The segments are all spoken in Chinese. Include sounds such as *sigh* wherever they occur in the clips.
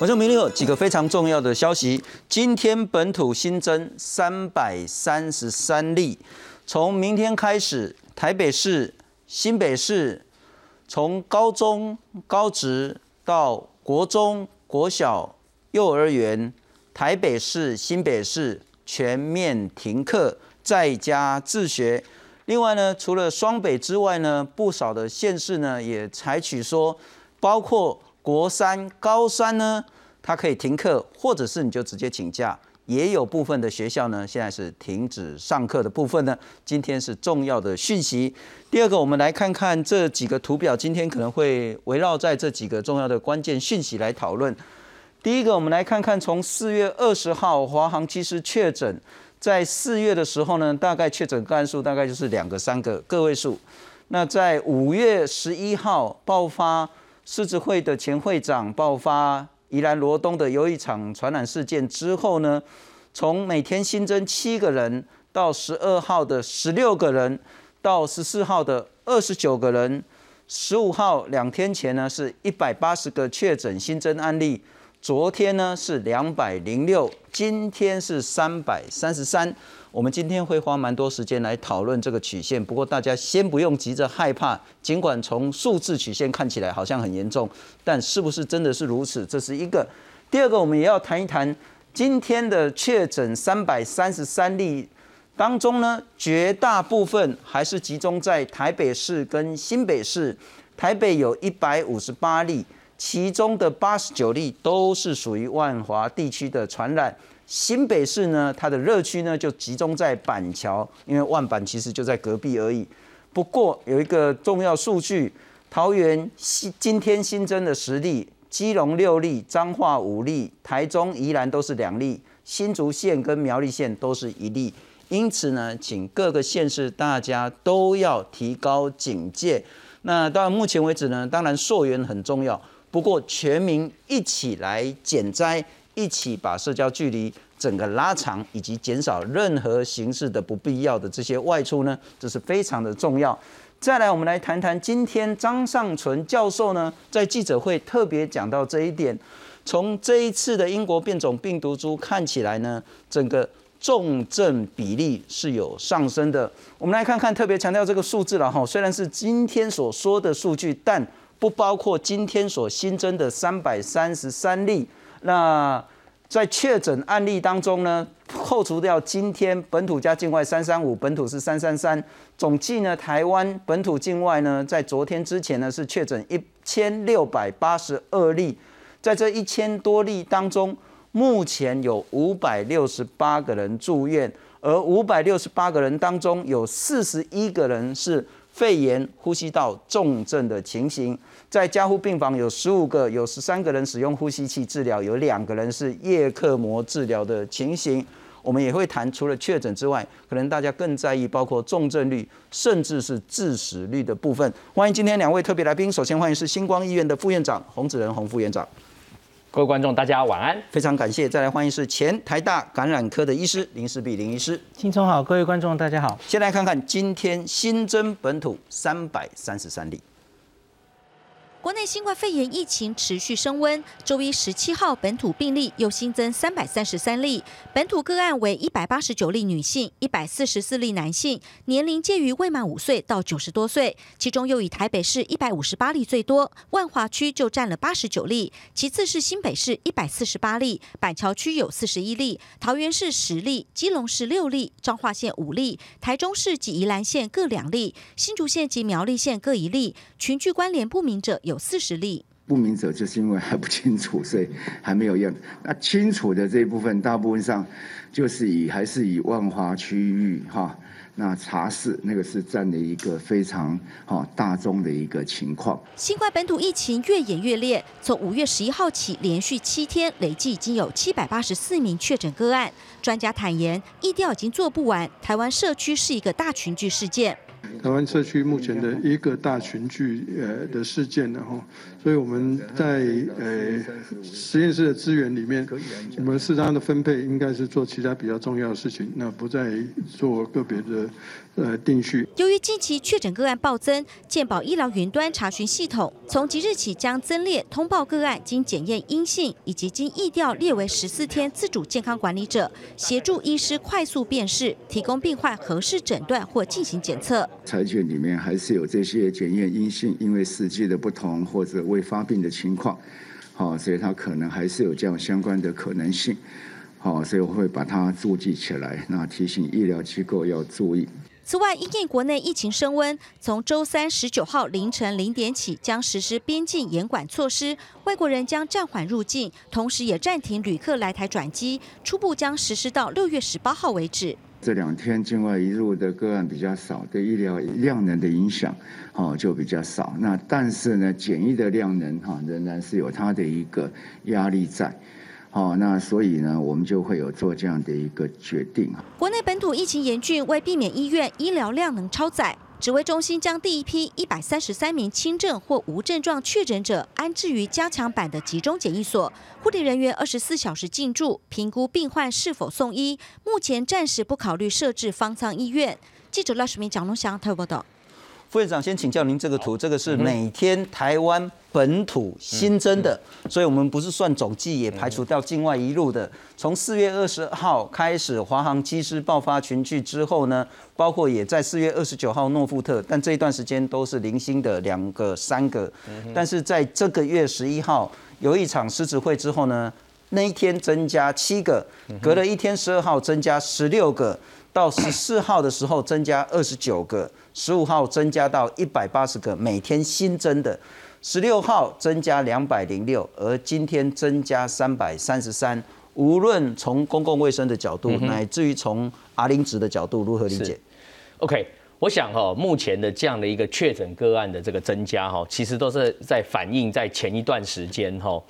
晚上明天有几个非常重要的消息。今天本土新增三百三十三例，从明天开始，台北市、新北市，从高中、高职到国中、国小、幼儿园，台北市、新北市全面停课，在家自学。另外呢，除了双北之外呢，不少的县市呢也采取说，包括。国三、高三呢，它可以停课，或者是你就直接请假。也有部分的学校呢，现在是停止上课的部分呢。今天是重要的讯息。第二个，我们来看看这几个图表，今天可能会围绕在这几个重要的关键讯息来讨论。第一个，我们来看看从四月二十号华航其实确诊，在四月的时候呢，大概确诊个案数大概就是两个、三个个位数。那在五月十一号爆发。狮子会的前会长爆发宜兰罗东的有一场传染事件之后呢，从每天新增七个人，到十二号的十六个人，到十四号的二十九个人，十五号两天前呢是一百八十个确诊新增案例，昨天呢是两百零六，今天是三百三十三。我们今天会花蛮多时间来讨论这个曲线，不过大家先不用急着害怕。尽管从数字曲线看起来好像很严重，但是不是真的是如此？这是一个。第二个，我们也要谈一谈今天的确诊三百三十三例当中呢，绝大部分还是集中在台北市跟新北市。台北有一百五十八例，其中的八十九例都是属于万华地区的传染。新北市呢，它的热区呢就集中在板桥，因为万板其实就在隔壁而已。不过有一个重要数据，桃园新今天新增的十例，基隆六例，彰化五例，台中宜兰都是两例，新竹县跟苗栗县都是一例。因此呢，请各个县市大家都要提高警戒。那到目前为止呢，当然溯源很重要，不过全民一起来减灾。一起把社交距离整个拉长，以及减少任何形式的不必要的这些外出呢，这是非常的重要。再来，我们来谈谈今天张尚存教授呢在记者会特别讲到这一点。从这一次的英国变种病毒株看起来呢，整个重症比例是有上升的。我们来看看，特别强调这个数字了哈，虽然是今天所说的数据，但不包括今天所新增的三百三十三例。那在确诊案例当中呢，扣除掉今天本土加境外三三五，本土是三三三，总计呢，台湾本土境外呢，在昨天之前呢是确诊一千六百八十二例，在这一千多例当中，目前有五百六十八个人住院，而五百六十八个人当中有四十一个人是肺炎呼吸道重症的情形。在加护病房有十五个，有十三个人使用呼吸器治疗，有两个人是叶克膜治疗的情形。我们也会谈，除了确诊之外，可能大家更在意包括重症率，甚至是致死率的部分。欢迎今天两位特别来宾，首先欢迎是星光医院的副院长洪子仁洪副院长。各位观众，大家晚安，非常感谢。再来欢迎是前台大感染科的医师林世碧林医师。青聪好，各位观众大家好。先来看看今天新增本土三百三十三例。国内新冠肺炎疫情持续升温，周一十七号本土病例又新增三百三十三例，本土个案为一百八十九例女性，一百四十四例男性，年龄介于未满五岁到九十多岁，其中又以台北市一百五十八例最多，万华区就占了八十九例，其次是新北市一百四十八例，板桥区有四十一例，桃园市十例，基隆市六例，彰化县五例，台中市及宜兰县各两例，新竹县及苗栗县各一例，群聚关联不明者。有四十例不明者，就是因为还不清楚，所以还没有验。那清楚的这一部分，大部分上就是以还是以万华区域哈，那茶室那个是占的一个非常哈大宗的一个情况。新冠本土疫情越演越烈，从五月十一号起，连续七天累计已经有七百八十四名确诊个案。专家坦言，疫调已经做不完，台湾社区是一个大群聚事件。台湾社区目前的一个大群聚呃的事件的哈，所以我们在呃实验室的资源里面，我们适当的分配应该是做其他比较重要的事情，那不再做个别的呃定序。由于近期确诊个案暴增，健保医疗云端查询系统从即日起将增列通报个案经检验阴性以及经疫调列为十四天自主健康管理者，协助医师快速辨识，提供病患合适诊断或进行检测。裁决里面还是有这些检验阴性，因为时机的不同或者未发病的情况，好，所以它可能还是有这样相关的可能性，好，所以我会把它注记起来，那提醒医疗机构要注意。此外，因应国内疫情升温，从周三十九号凌晨零点起将实施边境严管措施，外国人将暂缓入境，同时也暂停旅客来台转机，初步将实施到六月十八号为止。这两天境外移入的个案比较少，对医疗量能的影响，哦就比较少。那但是呢，检疫的量能哈仍然是有它的一个压力在，好，那所以呢，我们就会有做这样的一个决定。国内本土疫情严峻，为避免医院医疗量能超载。指挥中心将第一批一百三十三名轻症或无症状确诊者安置于加强版的集中检疫所，护理人员二十四小时进驻，评估病患是否送医。目前暂时不考虑设置方舱医院。记者赖世明、蒋龙祥台报道。副院长，先请教您这个图，这个是每天台湾本土新增的，所以我们不是算总计，也排除掉境外一路的。从四月二十号开始，华航机师爆发群聚之后呢，包括也在四月二十九号诺富特，但这一段时间都是零星的两个、三个。但是在这个月十一号有一场狮子会之后呢，那一天增加七个，隔了一天十二号增加十六个。到十四号的时候增加二十九个，十五号增加到一百八十个，每天新增的，十六号增加两百零六，而今天增加三百三十三。无论从公共卫生的角度，乃至于从阿林值的角度，如何理解？OK，我想哈，目前的这样的一个确诊个案的这个增加哈，其实都是在反映在前一段时间哈，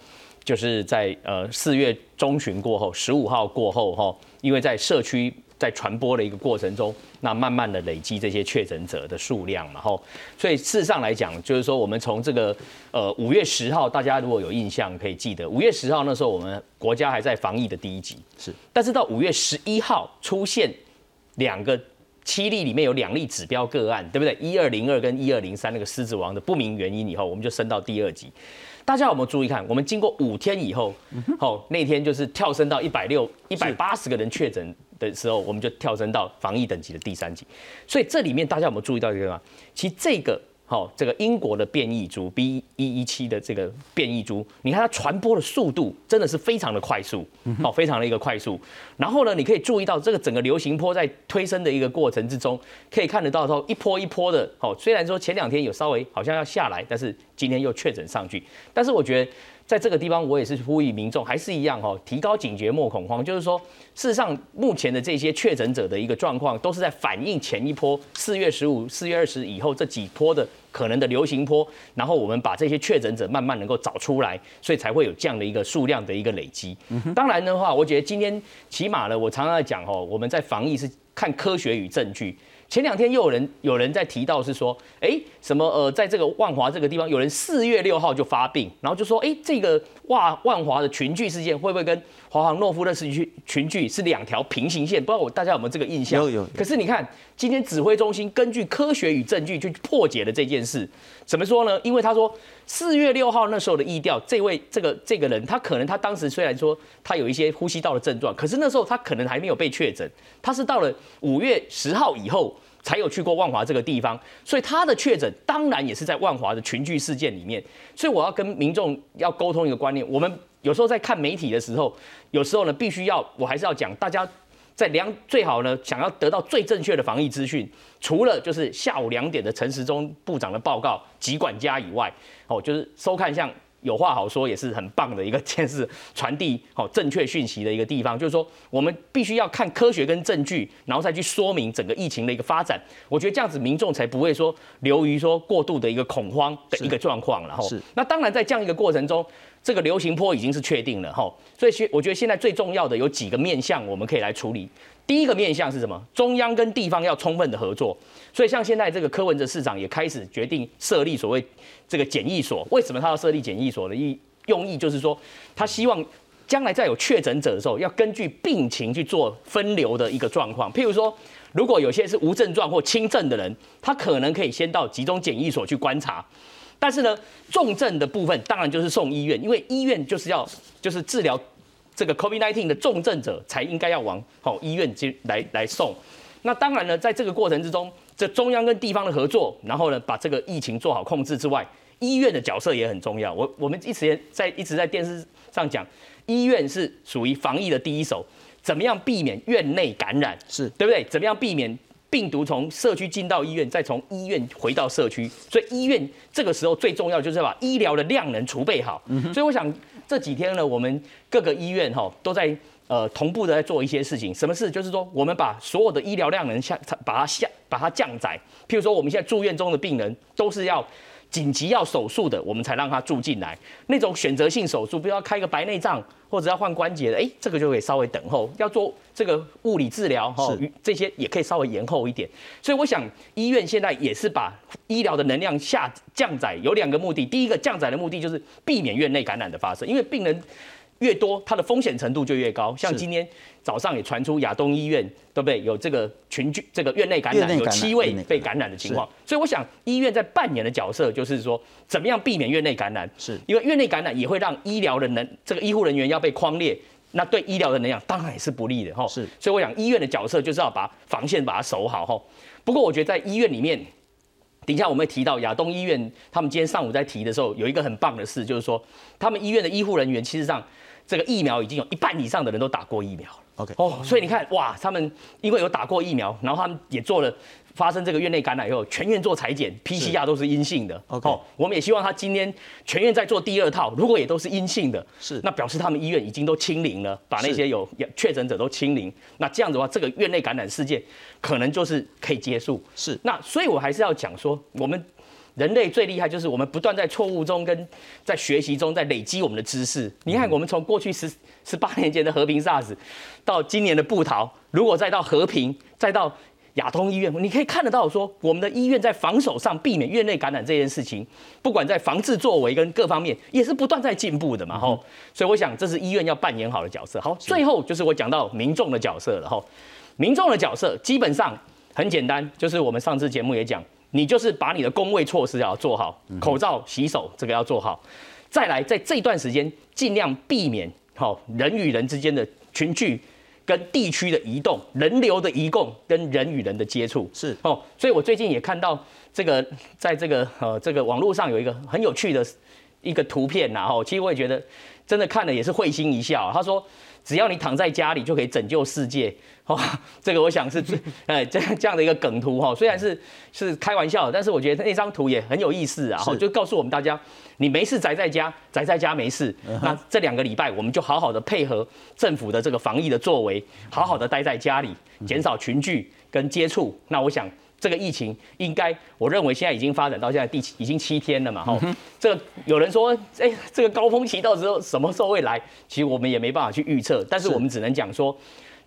就是在呃四月中旬过后，十五号过后哈，因为在社区。在传播的一个过程中，那慢慢的累积这些确诊者的数量，嘛，吼，所以事实上来讲，就是说我们从这个呃五月十号，大家如果有印象可以记得，五月十号那时候我们国家还在防疫的第一级，是，但是到五月十一号出现两个七例里面有两例指标个案，对不对？一二零二跟一二零三那个狮子王的不明原因以后，我们就升到第二级。大家有没有注意看？我们经过五天以后，好那天就是跳升到一百六一百八十个人确诊。的时候，我们就跳升到防疫等级的第三级。所以这里面大家有没有注意到一个吗？其实这个好，这个英国的变异株 B 一一七的这个变异株，你看它传播的速度真的是非常的快速，好，非常的一个快速。然后呢，你可以注意到这个整个流行波在推升的一个过程之中，可以看得到说一波一波的，好，虽然说前两天有稍微好像要下来，但是今天又确诊上去。但是我觉得。在这个地方，我也是呼吁民众，还是一样哈，提高警觉，莫恐慌。就是说，事实上，目前的这些确诊者的一个状况，都是在反映前一波四月十五、四月二十以后这几波的可能的流行波，然后我们把这些确诊者慢慢能够找出来，所以才会有这样的一个数量的一个累积。当然的话，我觉得今天起码呢，我常常在讲哦，我们在防疫是看科学与证据。前两天又有人有人在提到是说，哎，什么呃，在这个万华这个地方，有人四月六号就发病，然后就说，哎，这个万万华的群聚事件会不会跟华航诺夫的事群群聚是两条平行线？不知道我大家有没有这个印象？有有。可是你看，今天指挥中心根据科学与证据去破解了这件事，怎么说呢？因为他说四月六号那时候的意调，这位这个这个人，他可能他当时虽然说他有一些呼吸道的症状，可是那时候他可能还没有被确诊，他是到了五月十号以后。才有去过万华这个地方，所以他的确诊当然也是在万华的群聚事件里面。所以我要跟民众要沟通一个观念：我们有时候在看媒体的时候，有时候呢必须要，我还是要讲，大家在量最好呢，想要得到最正确的防疫资讯，除了就是下午两点的陈时中部长的报告及管家以外，哦，就是收看像。有话好说也是很棒的一个件事，传递好正确讯息的一个地方，就是说我们必须要看科学跟证据，然后再去说明整个疫情的一个发展。我觉得这样子民众才不会说流于说过度的一个恐慌的一个状况。然后，那当然在这样一个过程中，这个流行坡已经是确定了哈。所以，我觉得现在最重要的有几个面向我们可以来处理。第一个面向是什么？中央跟地方要充分的合作。所以像现在这个柯文哲市长也开始决定设立所谓这个检疫所。为什么他要设立检疫所的意用意就是说，他希望将来在有确诊者的时候，要根据病情去做分流的一个状况。譬如说，如果有些是无症状或轻症的人，他可能可以先到集中检疫所去观察。但是呢，重症的部分当然就是送医院，因为医院就是要就是治疗这个 COVID-19 的重症者才应该要往好医院去来来送。那当然呢，在这个过程之中，这中央跟地方的合作，然后呢把这个疫情做好控制之外，医院的角色也很重要。我我们一直在一直在电视上讲，医院是属于防疫的第一手，怎么样避免院内感染，是对不对？怎么样避免？病毒从社区进到医院，再从医院回到社区，所以医院这个时候最重要就是把医疗的量能储备好。所以我想这几天呢，我们各个医院哈都在呃同步的在做一些事情。什么事？就是说我们把所有的医疗量能下把它下把它降载。譬如说我们现在住院中的病人都是要。紧急要手术的，我们才让他住进来。那种选择性手术，比如要开个白内障或者要换关节的，哎，这个就可以稍微等候。要做这个物理治疗，哈，这些也可以稍微延后一点。所以我想，医院现在也是把医疗的能量下降载，有两个目的。第一个降载的目的就是避免院内感染的发生，因为病人。越多，它的风险程度就越高。像今天早上也传出亚东医院，对不对？有这个群聚，这个院内感染，有七位被感染的情况。所以我想，医院在扮演的角色就是说，怎么样避免院内感染？是因为院内感染也会让医疗的能，这个医护人员要被框列，那对医疗的能量当然也是不利的哈。是，所以我想，医院的角色就是要把防线把它守好哈。不过我觉得在医院里面，等一下我们会提到亚东医院，他们今天上午在提的时候，有一个很棒的事，就是说他们医院的医护人员，其实上。这个疫苗已经有一半以上的人都打过疫苗了。OK，哦，所以你看，哇，他们因为有打过疫苗，然后他们也做了发生这个院内感染以后，全院做裁剪，PCR 都是阴性的。OK，我们也希望他今天全院在做第二套，如果也都是阴性的，是，那表示他们医院已经都清零了，把那些有确诊者都清零。那这样子的话，这个院内感染事件可能就是可以结束。是，那所以我还是要讲说，我们。人类最厉害就是我们不断在错误中跟在学习中在累积我们的知识。你看，我们从过去十十八年前的和平 SARS，到今年的布逃，如果再到和平，再到亚东医院，你可以看得到说，我们的医院在防守上避免院内感染这件事情，不管在防治作为跟各方面，也是不断在进步的嘛。吼，所以我想这是医院要扮演好的角色。好，最后就是我讲到民众的角色了。吼，民众的角色基本上很简单，就是我们上次节目也讲。你就是把你的工位措施要做好，口罩、洗手这个要做好，再来在这段时间尽量避免好人与人之间的群聚跟地区的移动、人流的移动跟人与人的接触是哦。所以我最近也看到这个在这个呃这个网络上有一个很有趣的一个图片然后其实我也觉得真的看了也是会心一笑。他说。只要你躺在家里就可以拯救世界，*laughs* 哦，这个我想是最，*laughs* 哎，这样这样的一个梗图哈，虽然是是开玩笑，但是我觉得那张图也很有意思啊，就告诉我们大家，你没事宅在家，宅在家没事，那这两个礼拜我们就好好的配合政府的这个防疫的作为，好好的待在家里，减少群聚跟接触，那我想。这个疫情应该，我认为现在已经发展到现在第七，已经七天了嘛，哈。这个有人说，哎，这个高峰期到时候什么时候会来？其实我们也没办法去预测，但是我们只能讲说，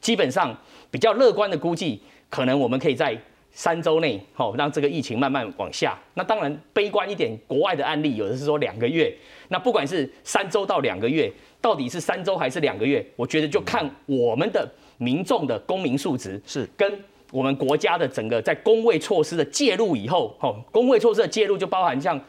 基本上比较乐观的估计，可能我们可以在三周内，哈，让这个疫情慢慢往下。那当然悲观一点，国外的案例有的是说两个月。那不管是三周到两个月，到底是三周还是两个月，我觉得就看我们的民众的公民素质是跟。我们国家的整个在工位措施的介入以后，吼，工位措施的介入就包含像，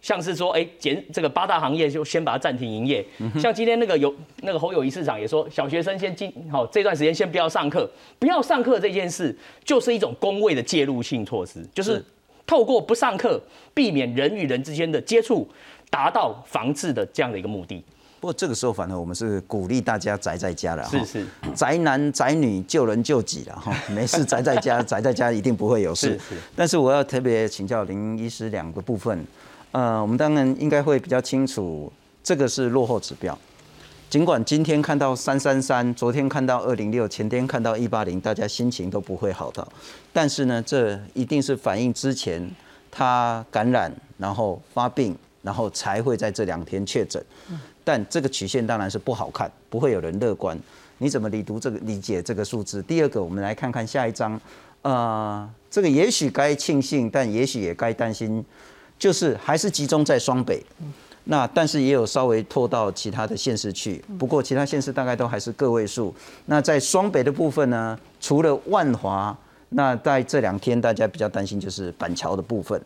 像是说，哎，减这个八大行业就先把它暂停营业，像今天那个有那个侯友谊市长也说，小学生先进，好这段时间先不要上课，不要上课这件事就是一种工位的介入性措施，就是透过不上课，避免人与人之间的接触，达到防治的这样的一个目的。不过这个时候，反正我们是鼓励大家宅在家了，是是，宅男宅女救人救己了哈，*laughs* 没事宅在家，宅在家一定不会有事。是是。但是我要特别请教林医师两个部分，呃，我们当然应该会比较清楚，这个是落后指标。尽管今天看到三三三，昨天看到二零六，前天看到一八零，大家心情都不会好到。但是呢，这一定是反映之前他感染，然后发病，然后才会在这两天确诊。但这个曲线当然是不好看，不会有人乐观。你怎么理读这个理解这个数字？第二个，我们来看看下一章，呃，这个也许该庆幸，但也许也该担心，就是还是集中在双北。那但是也有稍微拖到其他的县市去，不过其他县市大概都还是个位数。那在双北的部分呢，除了万华，那在这两天大家比较担心就是板桥的部分，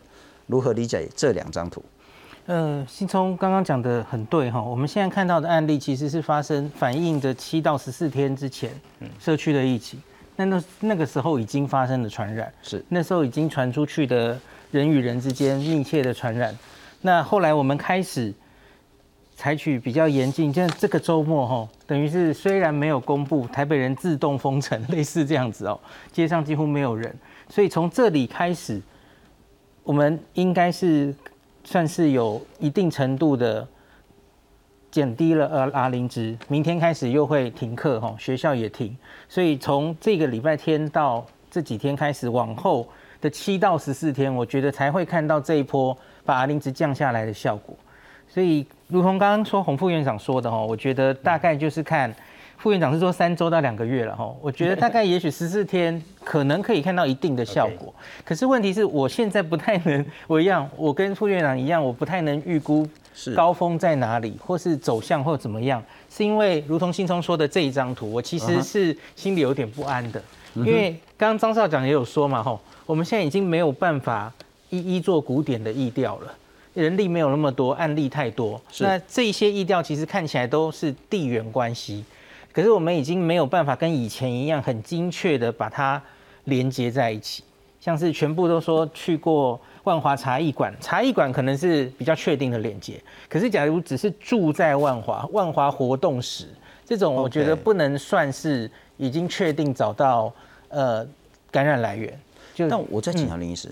如何理解这两张图？呃，新聪刚刚讲的很对哈，我们现在看到的案例其实是发生反映的七到十四天之前社区的疫情，那那那个时候已经发生了传染，是。那时候已经传出去的人与人之间密切的传染。那后来我们开始采取比较严谨，像这个周末哈，等于是虽然没有公布台北人自动封城，类似这样子哦，街上几乎没有人，所以从这里开始，我们应该是算是有一定程度的减低了呃 R 零值，明天开始又会停课哈，学校也停，所以从这个礼拜天到这几天开始往后的七到十四天，我觉得才会看到这一波。把 R 零值降下来的效果，所以如同刚刚说洪副院长说的哈，我觉得大概就是看副院长是说三周到两个月了哈，我觉得大概也许十四天可能可以看到一定的效果。可是问题是我现在不太能，我一样，我跟副院长一样，我不太能预估高峰在哪里，或是走向或怎么样，是因为如同信聪说的这一张图，我其实是心里有点不安的，因为刚刚张少长也有说嘛哈，我们现在已经没有办法。一一做古典的意调了，人力没有那么多，案例太多。那这些意调其实看起来都是地缘关系，可是我们已经没有办法跟以前一样很精确的把它连接在一起。像是全部都说去过万华茶艺馆，茶艺馆可能是比较确定的连接。可是假如只是住在万华，万华活动史这种，我觉得不能算是已经确定找到呃感染来源。就但我再请教林医师。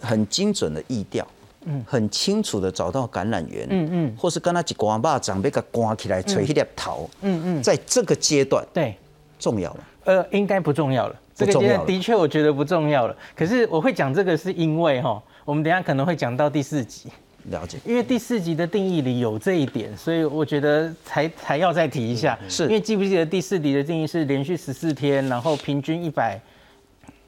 很精准的意调，嗯，很清楚的找到感染源，嗯嗯，或是跟他一刮把掌被他刮起来吹一粒头，嗯嗯，在这个阶段，对，重要吗？呃，应该不重要了。这个阶段的确我觉得不重要了。可是我会讲这个是因为哈，我们等下可能会讲到第四集，了解。因为第四集的定义里有这一点，所以我觉得才才要再提一下。是因为记不记得第四集的定义是连续十四天，然后平均一百。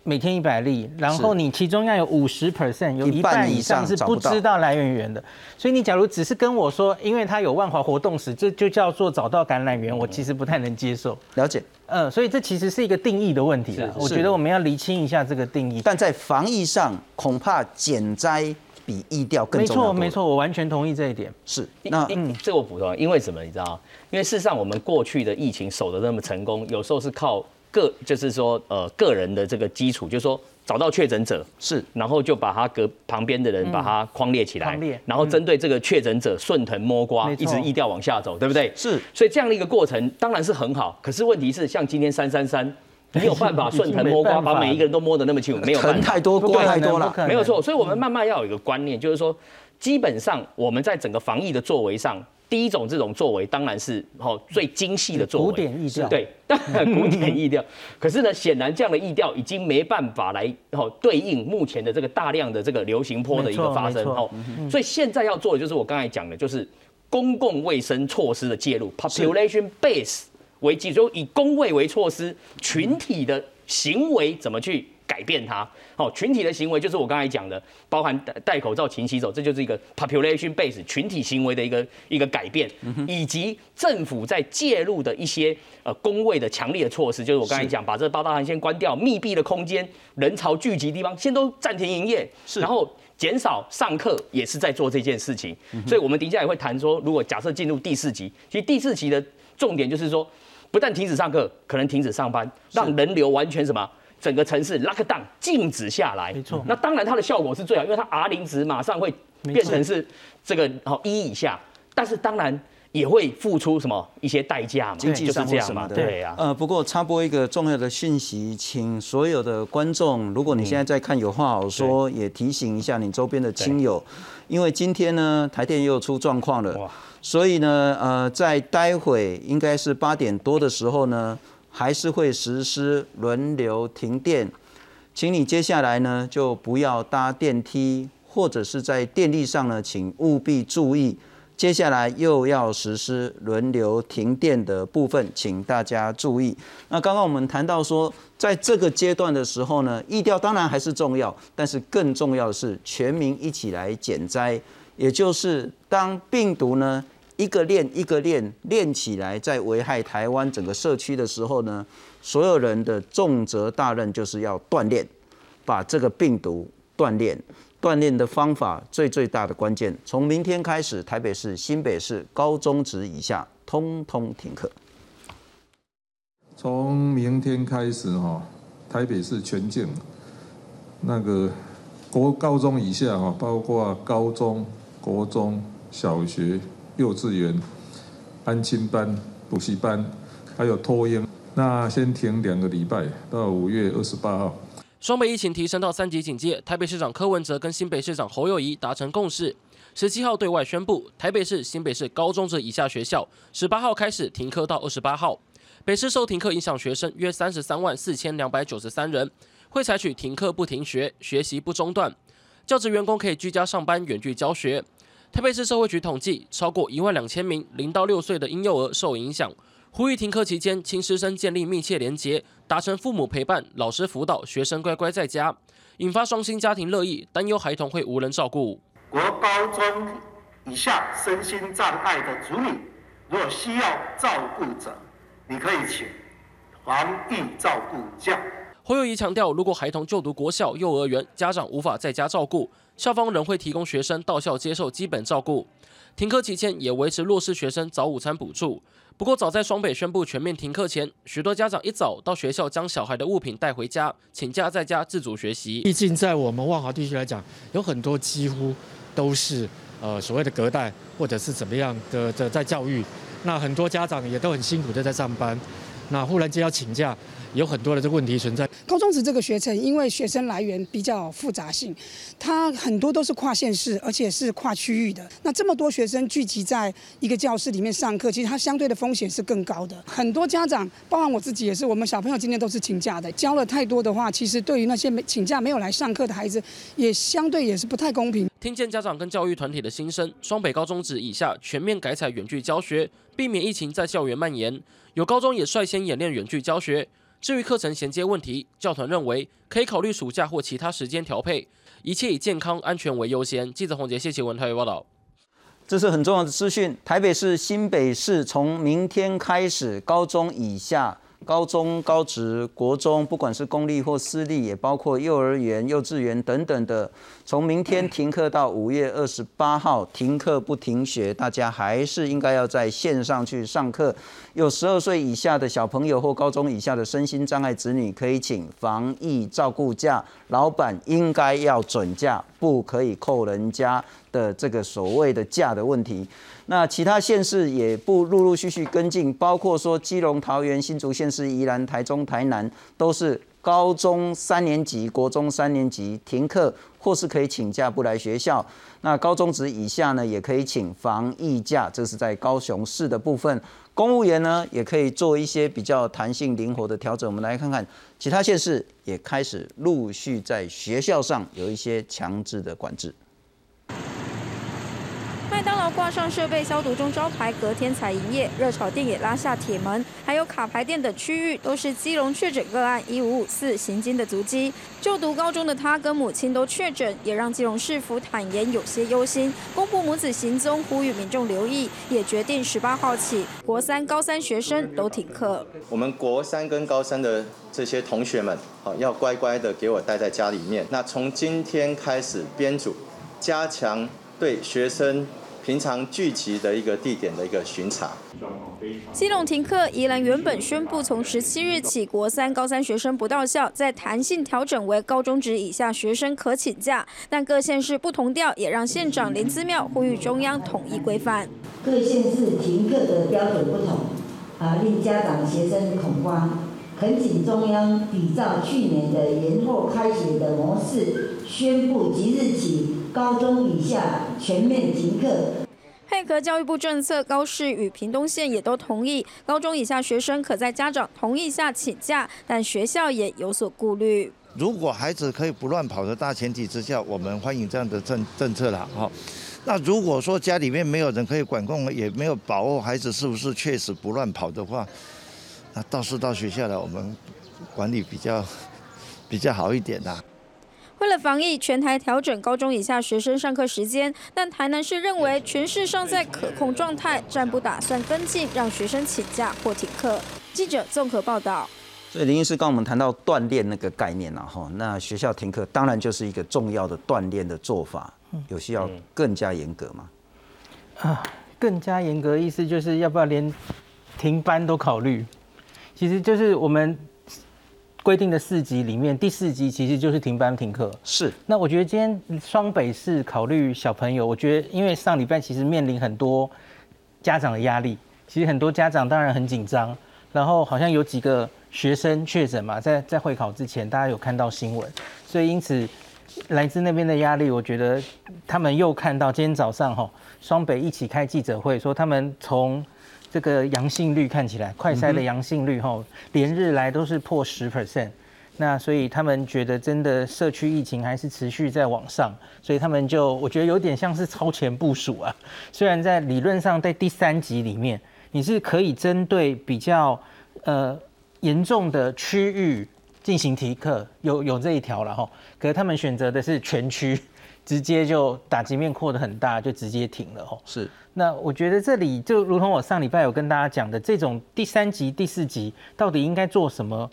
每天一百例，然后你其中要有五十 percent，有一半以上是不知道来源源的。所以你假如只是跟我说，因为他有万华活动史，这就叫做找到感染源，我其实不太能接受。了解，嗯，所以这其实是一个定义的问题。我觉得我们要厘清一下这个定义。但在防疫上，恐怕减灾比疫调更重要。没错，没错，我完全同意这一点。是，那嗯，这我补充，因为什么？你知道因为事实上，我们过去的疫情守得那么成功，有时候是靠。个就是说，呃，个人的这个基础，就是说找到确诊者是，然后就把他隔旁边的人把他框列起来，然后针对这个确诊者顺藤摸瓜，一直一调往下走，对不对？是，所以这样的一个过程当然是很好。可是问题是，像今天三三三，没有办法顺藤摸瓜，*laughs* 把每一个人都摸得那么清楚，没有人太多，瓜太多了，没有错。所以我们慢慢要有一个观念，就是说，基本上我们在整个防疫的作为上。第一种这种作为当然是哦最精细的作为，古典意调，对，*laughs* 古典意调。可是呢，显然这样的意调已经没办法来哦对应目前的这个大量的这个流行坡的一个发生哦。所以现在要做的就是我刚才讲的，就是公共卫生措施的介入，population base 为基础，以公卫为措施，群体的行为怎么去？改变它，好，群体的行为就是我刚才讲的，包含戴戴口罩、勤洗手，这就是一个 population base 群体行为的一个一个改变，以及政府在介入的一些呃工位的强烈的措施，就是我刚才讲，把这八大行先关掉，密闭的空间、人潮聚集地方先都暂停营业，然后减少上课，也是在做这件事情。所以，我们等一下也会谈说，如果假设进入第四级，其实第四级的重点就是说，不但停止上课，可能停止上班，让人流完全什么？整个城市 lock down 静止下来，没错。那当然它的效果是最好，因为它 R 零值马上会变成是这个好一以下，但是当然也会付出什么一些代价嘛，经济上这样嘛，对呀。呃，不过插播一个重要的讯息，请所有的观众，如果你现在在看有话好说，也提醒一下你周边的亲友，因为今天呢台电又出状况了，所以呢呃在待会应该是八点多的时候呢。还是会实施轮流停电，请你接下来呢就不要搭电梯，或者是在电力上呢，请务必注意。接下来又要实施轮流停电的部分，请大家注意。那刚刚我们谈到说，在这个阶段的时候呢，疫调当然还是重要，但是更重要的是全民一起来减灾，也就是当病毒呢一个链一个链链起来，在危害台湾整个社区的时候呢，所有人的重责大任就是要锻炼，把这个病毒锻炼。锻炼的方法最最大的关键，从明天开始，台北市、新北市高中职以下通通停课。从明天开始，哈，台北市全境那个国高中以下，哈，包括高中、国中小学、幼稚园、安亲班、补习班，还有托婴，那先停两个礼拜，到五月二十八号。双北疫情提升到三级警戒，台北市长柯文哲跟新北市长侯友谊达成共识，十七号对外宣布，台北市、新北市高中者以下学校十八号开始停课到二十八号。北市受停课影响学生约三十三万四千两百九十三人，会采取停课不停学、学习不中断，教职员工可以居家上班、远距教学。台北市社会局统计，超过一万两千名零到六岁的婴幼儿受影响。呼吁停课期间，亲师生建立密切连结，达成父母陪伴、老师辅导、学生乖乖在家，引发双薪家庭乐意，担忧孩童会无人照顾。国高中以下身心障碍的子女，若需要照顾者，你可以请防疫照顾假。侯友谊强调，如果孩童就读国小、幼儿园，家长无法在家照顾，校方仍会提供学生到校接受基本照顾。停课期间也维持弱势学生早午餐补助。不过，早在双北宣布全面停课前，许多家长一早到学校将小孩的物品带回家，请假在家自主学习。毕竟，在我们万华地区来讲，有很多几乎都是呃所谓的隔代或者是怎么样的的在教育，那很多家长也都很辛苦的在上班，那忽然间要请假。有很多的这个问题存在。高中职这个学程，因为学生来源比较复杂性，它很多都是跨县市，而且是跨区域的。那这么多学生聚集在一个教室里面上课，其实它相对的风险是更高的。很多家长，包含我自己也是，我们小朋友今天都是请假的。教了太多的话，其实对于那些没请假没有来上课的孩子，也相对也是不太公平。听见家长跟教育团体的心声，双北高中指以下全面改采远距教学，避免疫情在校园蔓延。有高中也率先演练远距教学。至于课程衔接问题，教团认为可以考虑暑假或其他时间调配，一切以健康安全为优先。记者洪杰、谢启文台报道。这是很重要的资讯。台北市、新北市从明天开始，高中以下。高中、高职、国中，不管是公立或私立，也包括幼儿园、幼稚园等等的，从明天停课到五月二十八号，停课不停学，大家还是应该要在线上去上课。有十二岁以下的小朋友或高中以下的身心障碍子女，可以请防疫照顾假，老板应该要准假，不可以扣人家的这个所谓的假的问题。那其他县市也不陆陆续续跟进，包括说基隆、桃园、新竹县市、宜兰、台中、台南，都是高中三年级、国中三年级停课，或是可以请假不来学校。那高中职以下呢，也可以请防疫假，这是在高雄市的部分。公务员呢，也可以做一些比较弹性灵活的调整。我们来看看其他县市也开始陆续在学校上有一些强制的管制。麦当劳挂上设备消毒中招牌，隔天才营业。热炒店也拉下铁门，还有卡牌店等区域都是基隆确诊个案一五五四行经的足迹。就读高中的他跟母亲都确诊，也让基隆市府坦言有些忧心，公布母子行踪，呼吁民众留意，也决定十八号起，国三、高三学生都停课。我们国三跟高三的这些同学们，好要乖乖的给我待在家里面。那从今天开始编组，加强。对学生平常聚集的一个地点的一个巡查。基隆停课，宜兰原本宣布从十七日起，国三、高三学生不到校，在弹性调整为高中职以下学生可请假，但各县市不同调，也让县长林姿妙呼吁中央统一规范。各县市停课的标准不同，啊，令家长、学生恐慌，恳请中央比照去年的延后开学的模式，宣布即日起。高中以下全面停课。配合教育部政策，高市与屏东县也都同意，高中以下学生可在家长同意下请假，但学校也有所顾虑。如果孩子可以不乱跑的大前提之下，我们欢迎这样的政政策啦。哈。那如果说家里面没有人可以管控，也没有把握孩子是不是确实不乱跑的话，那倒是到学校来我们管理比较比较好一点呐。为了防疫，全台调整高中以下学生上课时间，但台南市认为全市尚在可控状态，暂不打算跟进让学生请假或停课。记者综合报道。所以林医师刚我们谈到锻炼那个概念了哈，那学校停课当然就是一个重要的锻炼的做法，有需要更加严格吗？啊，更加严格意思就是要不要连停班都考虑？其实就是我们。规定的四级里面，第四级其实就是停班停课。是。那我觉得今天双北市考虑小朋友，我觉得因为上礼拜其实面临很多家长的压力，其实很多家长当然很紧张，然后好像有几个学生确诊嘛，在在会考之前，大家有看到新闻，所以因此来自那边的压力，我觉得他们又看到今天早上哈，双北一起开记者会说他们从。这个阳性率看起来，快筛的阳性率哈，连日来都是破十 percent，那所以他们觉得真的社区疫情还是持续在往上，所以他们就我觉得有点像是超前部署啊。虽然在理论上在第三级里面，你是可以针对比较呃严重的区域进行提课，有有这一条了哈，可是他们选择的是全区。直接就打击面扩得很大，就直接停了哦。是，那我觉得这里就如同我上礼拜有跟大家讲的，这种第三级、第四级到底应该做什么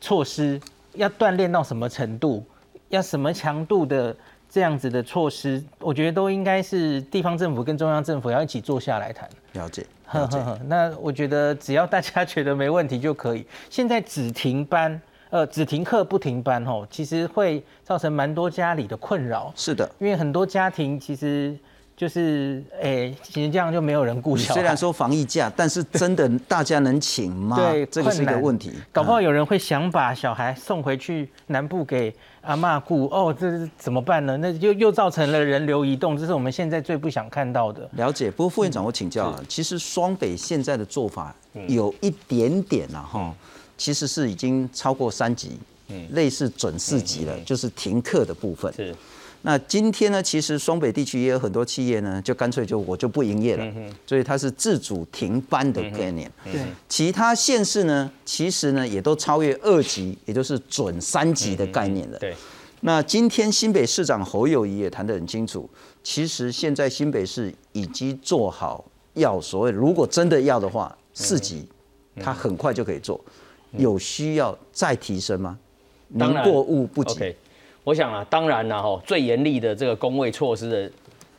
措施，要锻炼到什么程度，要什么强度的这样子的措施，我觉得都应该是地方政府跟中央政府要一起坐下来谈。*laughs* 了解，了解。*laughs* 那我觉得只要大家觉得没问题就可以。现在只停班。呃，只停课不停班哦，其实会造成蛮多家里的困扰。是的，因为很多家庭其实就是，哎，其实这样就没有人顾小虽然说防疫假，但是真的大家能请吗？对，这个是一个问题。搞不好有人会想把小孩送回去南部给阿妈顾，哦，这是怎么办呢？那又又造成了人流移动，这是我们现在最不想看到的。了解。不过副院长，我请教啊，其实双北现在的做法有一点点啊，哈。其实是已经超过三级，嗯，类似准四级了，就是停课的部分。是，那今天呢，其实双北地区也有很多企业呢，就干脆就我就不营业了，所以它是自主停班的概念。对，其他县市呢，其实呢也都超越二级，也就是准三级的概念了。对，那今天新北市长侯友谊也谈得很清楚，其实现在新北市已经做好要所谓如果真的要的话，四级，他很快就可以做。有需要再提升吗？能过物不及。我想啊，当然了哈，最严厉的这个工位措施的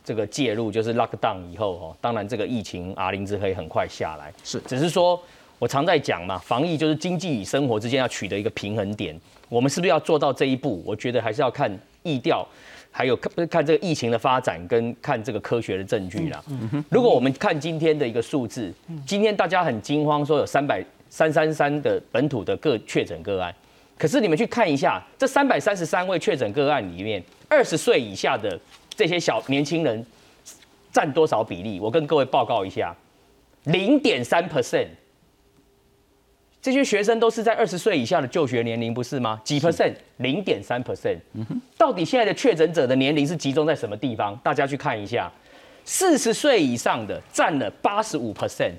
这个介入，就是 lock down 以后哈，当然这个疫情阿林子可以很快下来。是，只是说我常在讲嘛，防疫就是经济与生活之间要取得一个平衡点。我们是不是要做到这一步？我觉得还是要看疫调，还有看看这个疫情的发展，跟看这个科学的证据啦。如果我们看今天的一个数字，今天大家很惊慌，说有三百。三三三的本土的个确诊个案，可是你们去看一下，这三百三十三位确诊个案里面，二十岁以下的这些小年轻人占多少比例？我跟各位报告一下，零点三 percent。这些学生都是在二十岁以下的就学年龄，不是吗？几 percent？零点三 percent。到底现在的确诊者的年龄是集中在什么地方？大家去看一下，四十岁以上的占了八十五 percent。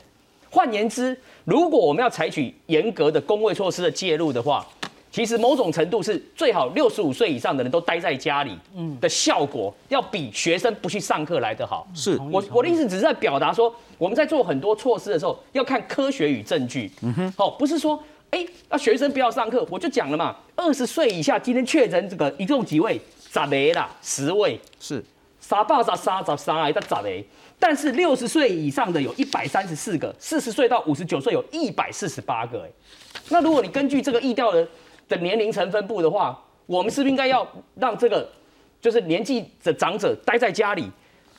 换言之，如果我们要采取严格的工位措施的介入的话，其实某种程度是最好六十五岁以上的人都待在家里，嗯，的效果要比学生不去上课来得好。是我我的意思只是在表达说，我们在做很多措施的时候要看科学与证据。嗯哼，好，不是说，哎，那学生不要上课，我就讲了嘛，二十岁以下今天确诊这个一共几位？十位啦，十位是，三百十三十三个，得十位。但是六十岁以上的有一百三十四个，四十岁到五十九岁有一百四十八个。哎，那如果你根据这个意调的的年龄层分布的话，我们是不是应该要让这个就是年纪的长者待在家里？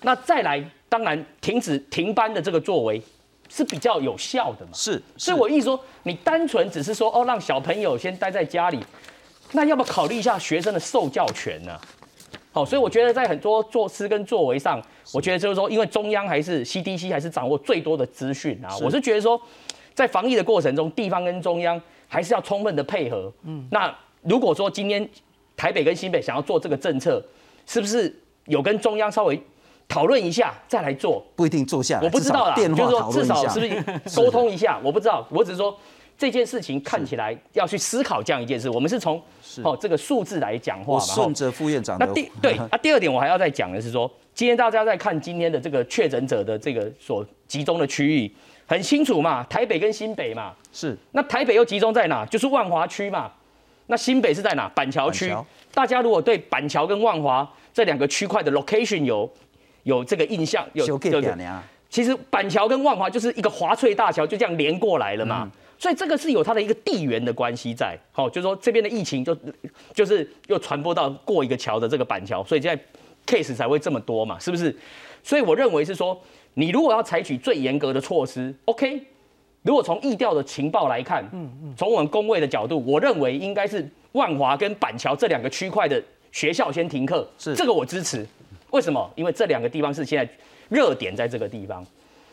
那再来，当然停止停班的这个作为是比较有效的嘛？是，所以我意思说，你单纯只是说哦，让小朋友先待在家里，那要不要考虑一下学生的受教权呢？好，所以我觉得在很多措施跟作为上，我觉得就是说，因为中央还是 CDC 还是掌握最多的资讯啊。我是觉得说，在防疫的过程中，地方跟中央还是要充分的配合。嗯，那如果说今天台北跟新北想要做这个政策，是不是有跟中央稍微讨论一下再来做，不一定做下来，我不知道啦，就是说至少是不是沟通一下？*laughs* 我不知道，我只是说这件事情看起来要去思考这样一件事。我们是从哦这个数字来讲话我嘛。顺着副院长的那第 *laughs* 对啊，第二点我还要再讲的是说，今天大家在看今天的这个确诊者的这个所集中的区域，很清楚嘛，台北跟新北嘛。是。那台北又集中在哪？就是万华区嘛。那新北是在哪？板桥区。大家如果对板桥跟万华这两个区块的 location 有有这个印象，有修对改呀。其实板桥跟万华就是一个华翠大桥，就这样连过来了嘛。所以这个是有它的一个地缘的关系在，好，就是说这边的疫情就就是又传播到过一个桥的这个板桥，所以现在 case 才会这么多嘛，是不是？所以我认为是说，你如果要采取最严格的措施，OK。如果从疫调的情报来看，嗯嗯，从我们工位的角度，我认为应该是万华跟板桥这两个区块的学校先停课，是这个我支持。为什么？因为这两个地方是现在热点在这个地方，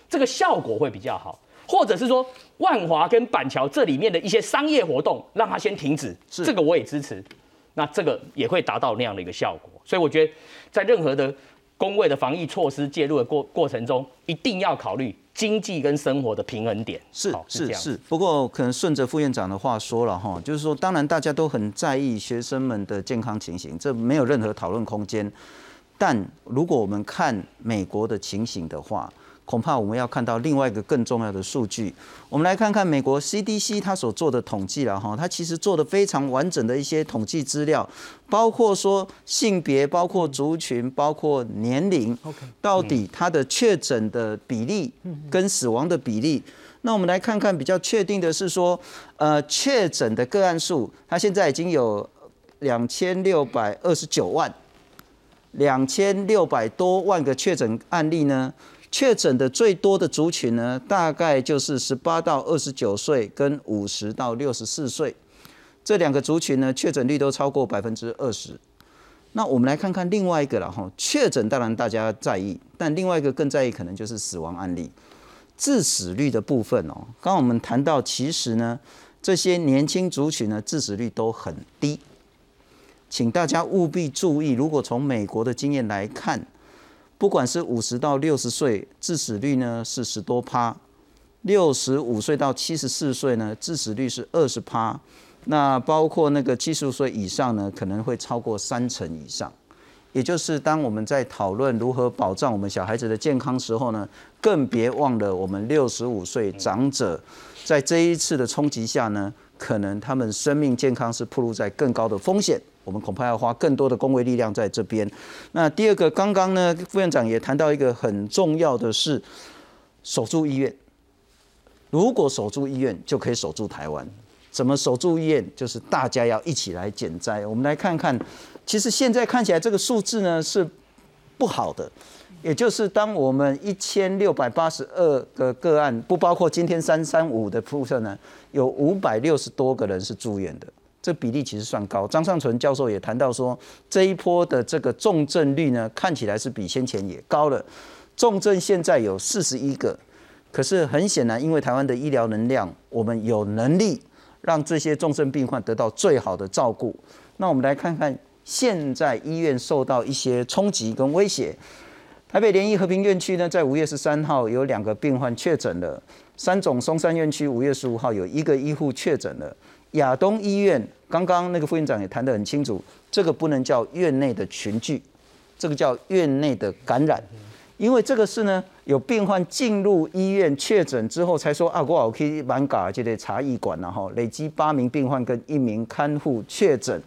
这个效果会比较好。或者是说万华跟板桥这里面的一些商业活动，让它先停止，这个我也支持。那这个也会达到那样的一个效果。所以我觉得，在任何的工位的防疫措施介入的过过程中，一定要考虑经济跟生活的平衡点。是是是，不过可能顺着副院长的话说了哈，就是说，当然大家都很在意学生们的健康情形，这没有任何讨论空间。但如果我们看美国的情形的话，恐怕我们要看到另外一个更重要的数据。我们来看看美国 CDC 它所做的统计了哈，它其实做的非常完整的一些统计资料，包括说性别、包括族群、包括年龄，到底它的确诊的比例跟死亡的比例。那我们来看看比较确定的是说，呃，确诊的个案数，它现在已经有两千六百二十九万，两千六百多万个确诊案例呢。确诊的最多的族群呢，大概就是十八到二十九岁跟五十到六十四岁这两个族群呢，确诊率都超过百分之二十。那我们来看看另外一个了哈，确诊当然大家在意，但另外一个更在意可能就是死亡案例、致死率的部分哦。刚刚我们谈到，其实呢，这些年轻族群呢，致死率都很低，请大家务必注意，如果从美国的经验来看。不管是五十到六十岁，致死率呢是十多趴；六十五岁到七十四岁呢，致死率是二十趴。那包括那个七十五岁以上呢，可能会超过三成以上。也就是当我们在讨论如何保障我们小孩子的健康时候呢，更别忘了我们六十五岁长者，在这一次的冲击下呢，可能他们生命健康是暴露在更高的风险。我们恐怕要花更多的工位力量在这边。那第二个，刚刚呢，副院长也谈到一个很重要的是守住医院。如果守住医院，就可以守住台湾。怎么守住医院？就是大家要一起来减灾。我们来看看，其实现在看起来这个数字呢是不好的，也就是当我们一千六百八十二个个案，不包括今天三三五的部分呢，有五百六十多个人是住院的。这比例其实算高。张尚存教授也谈到说，这一波的这个重症率呢，看起来是比先前也高了。重症现在有四十一个，可是很显然，因为台湾的医疗能量，我们有能力让这些重症病患得到最好的照顾。那我们来看看，现在医院受到一些冲击跟威胁。台北联谊和平院区呢，在五月十三号有两个病患确诊了；三种松山院区五月十五号有一个医护确诊了。亚东医院刚刚那个副院长也谈得很清楚，这个不能叫院内的群聚，这个叫院内的感染，因为这个是呢有病患进入医院确诊之后才说啊，我可以蛮嘎这类茶艺馆然后累积八名病患跟一名看护确诊。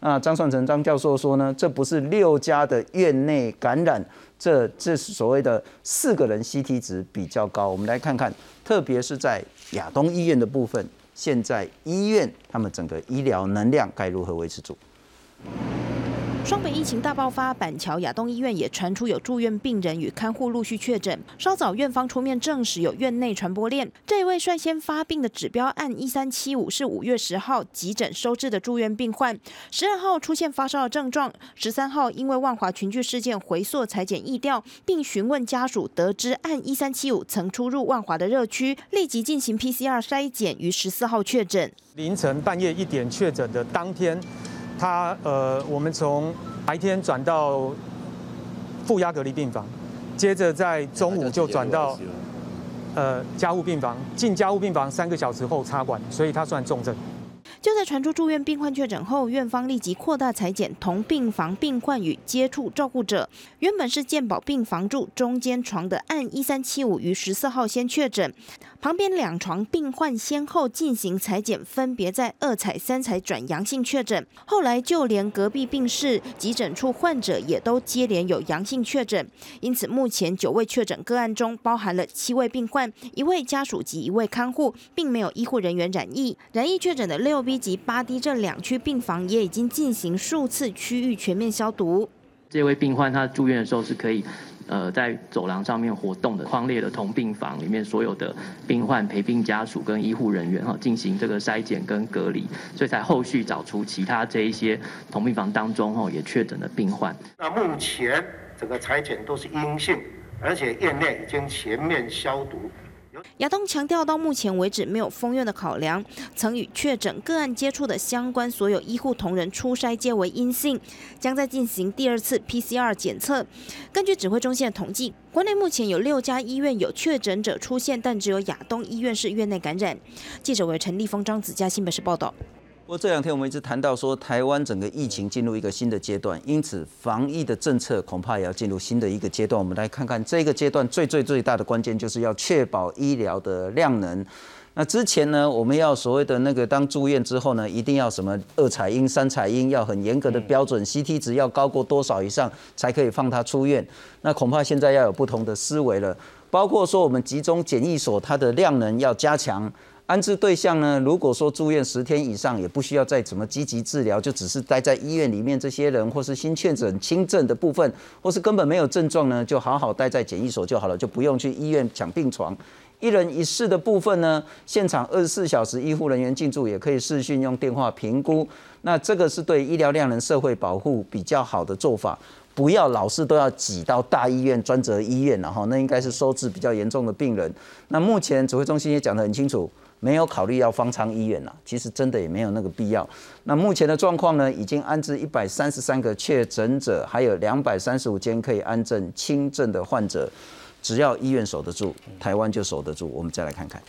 那张算成张教授说呢，这不是六家的院内感染，这这是所谓的四个人 CT 值比较高。我们来看看，特别是在亚东医院的部分。现在医院他们整个医疗能量该如何维持住？双北疫情大爆发，板桥亚东医院也传出有住院病人与看护陆续确诊。稍早院方出面证实有院内传播链。这位率先发病的指标按一三七五是五月十号急诊收治的住院病患，十二号出现发烧的症状，十三号因为万华群聚事件回溯裁剪疫调，并询问家属得知按一三七五曾出入万华的热区，立即进行 PCR 筛检，于十四号确诊。凌晨半夜一点确诊的当天。他呃，我们从白天转到负压隔离病房，接着在中午就转到呃加护病房，进加护病房三个小时后插管，所以他算重症。就在传出住院病患确诊后，院方立即扩大裁剪同病房病患与接触照顾者。原本是健保病房住中间床的按一三七五于十四号先确诊，旁边两床病患先后进行裁剪，分别在二采、三采转阳性确诊。后来就连隔壁病室急诊处患者也都接连有阳性确诊，因此目前九位确诊个案中包含了七位病患、一位家属及一位看护，并没有医护人员染疫。染疫确诊的六 B 及八 D 这两区病房也已经进行数次区域全面消毒。这位病患他住院的时候是可以，呃，在走廊上面活动的。框列的同病房里面所有的病患、陪病家属跟医护人员哈，进行这个筛检跟隔离，所以才后续找出其他这一些同病房当中哈也确诊的病患。那目前整个裁剪都是阴性，而且院内已经全面消毒。亚东强调，到目前为止没有封院的考量，曾与确诊个案接触的相关所有医护同仁初筛皆为阴性，将在进行第二次 PCR 检测。根据指挥中心的统计，国内目前有六家医院有确诊者出现，但只有亚东医院是院内感染。记者为陈立峰、张子佳新北市报道。不过这两天我们一直谈到说，台湾整个疫情进入一个新的阶段，因此防疫的政策恐怕也要进入新的一个阶段。我们来看看这个阶段最最最大的关键，就是要确保医疗的量能。那之前呢，我们要所谓的那个当住院之后呢，一定要什么二采阴、三采阴，要很严格的标准，CT 值要高过多少以上才可以放他出院。那恐怕现在要有不同的思维了，包括说我们集中检疫所它的量能要加强。安置对象呢？如果说住院十天以上，也不需要再怎么积极治疗，就只是待在医院里面。这些人或是新确诊轻症的部分，或是根本没有症状呢，就好好待在检疫所就好了，就不用去医院抢病床。一人一室的部分呢，现场二十四小时医护人员进驻，也可以视讯用电话评估。那这个是对医疗量能、社会保护比较好的做法。不要老是都要挤到大医院、专责医院，然后那应该是收治比较严重的病人。那目前指挥中心也讲得很清楚。没有考虑要方舱医院了，其实真的也没有那个必要。那目前的状况呢，已经安置一百三十三个确诊者，还有两百三十五间可以安症轻症的患者。只要医院守得住，台湾就守得住。我们再来看看，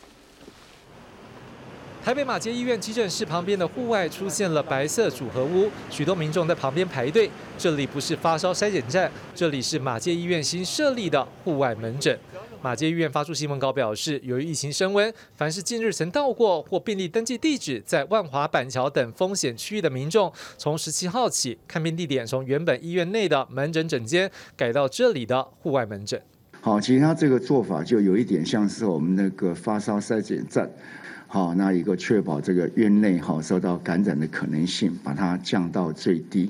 台北马街医院急诊室旁边的户外出现了白色组合屋，许多民众在旁边排队。这里不是发烧筛检站，这里是马街医院新设立的户外门诊。马街医院发出新闻稿表示，由于疫情升温，凡是近日曾到过或病例登记地址在万华、板桥等风险区域的民众，从十七号起，看病地点从原本医院内的门诊诊间改到这里的户外门诊。好，其实他这个做法就有一点像是我们那个发烧筛检站，好，那一个确保这个院内哈受到感染的可能性，把它降到最低。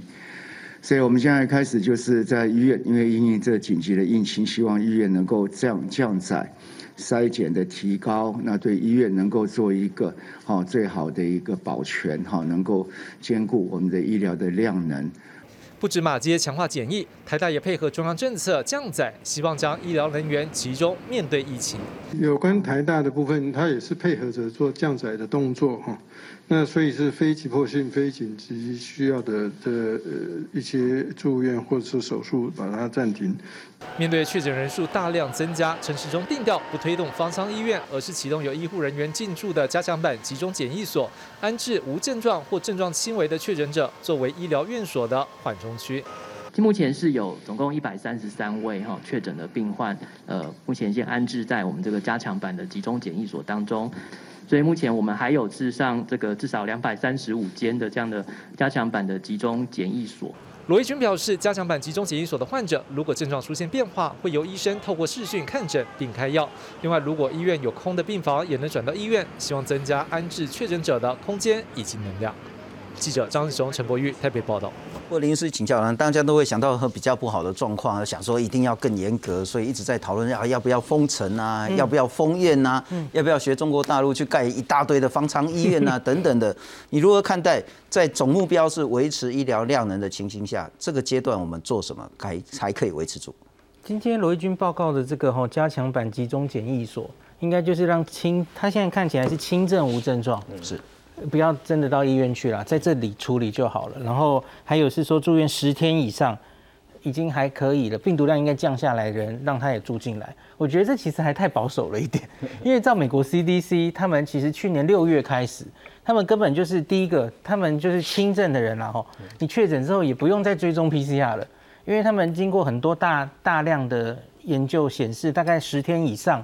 所以，我们现在开始就是在医院，因为因为这紧急的疫情，希望医院能够降降载、筛检的提高，那对医院能够做一个好最好的一个保全，哈，能够兼顾我们的医疗的量能。不止马街强化检疫，台大也配合中央政策降载，希望将医疗人员集中面对疫情。有关台大的部分，它也是配合着做降载的动作，哈。那所以是非急迫性、非紧急需要的的呃一些住院或者是手术，把它暂停。面对确诊人数大量增加，陈时中定调不推动方舱医院，而是启动有医护人员进驻的加强版集中检疫所，安置无症状或症状轻微的确诊者，作为医疗院所的缓冲区。目前是有总共一百三十三位哈确诊的病患，呃，目前先安置在我们这个加强版的集中检疫所当中。所以目前我们还有至上这个至少两百三十五间的这样的加强版的集中检疫所。罗一军表示，加强版集中检疫所的患者，如果症状出现变化，会由医生透过视讯看诊并开药。另外，如果医院有空的病房，也能转到医院，希望增加安置确诊者的空间以及能量。记者张志雄、陈柏玉台北报道。或临时请教，大家都会想到和比较不好的状况，想说一定要更严格，所以一直在讨论要要不要封城啊，要不要封院呐，要不要学中国大陆去盖一大堆的方舱医院啊 *laughs* 等等的。你如何看待在总目标是维持医疗量能的情形下，这个阶段我们做什么才才可以维持住？今天罗毅军报告的这个哈加强版集中检疫所，应该就是让轻，他现在看起来是轻症无症状，是。不要真的到医院去了，在这里处理就好了。然后还有是说住院十天以上，已经还可以了，病毒量应该降下来，人让他也住进来。我觉得这其实还太保守了一点，*laughs* 因为照美国 CDC，他们其实去年六月开始，他们根本就是第一个，他们就是轻症的人然后你确诊之后也不用再追踪 PCR 了，因为他们经过很多大大量的研究显示，大概十天以上。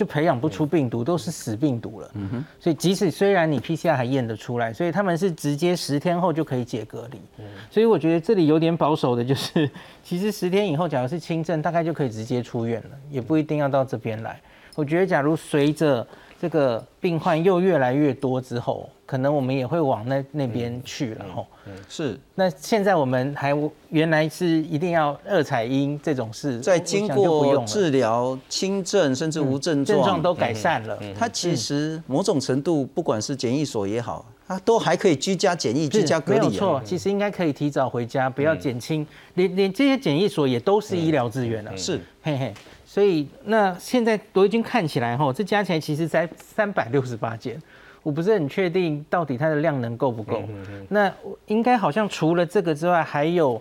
就培养不出病毒，都是死病毒了。嗯哼，所以即使虽然你 PCR 还验得出来，所以他们是直接十天后就可以解隔离。所以我觉得这里有点保守的，就是其实十天以后，假如是轻症，大概就可以直接出院了，也不一定要到这边来。我觉得假如随着这个病患又越来越多之后，可能我们也会往那那边去了吼。嗯，是。那现在我们还原来是一定要二采阴这种事，在经过治疗轻症甚至无症状，症状都改善了，它其实某种程度，不管是检疫所也好，它都还可以居家检疫、居家隔离。没有错，其实应该可以提早回家，不要减轻。连连这些检疫所也都是医疗资源了，是，嘿嘿。所以那现在都已经看起来哈，这加起来其实才三百六十八件，我不是很确定到底它的量能够不够。那应该好像除了这个之外，还有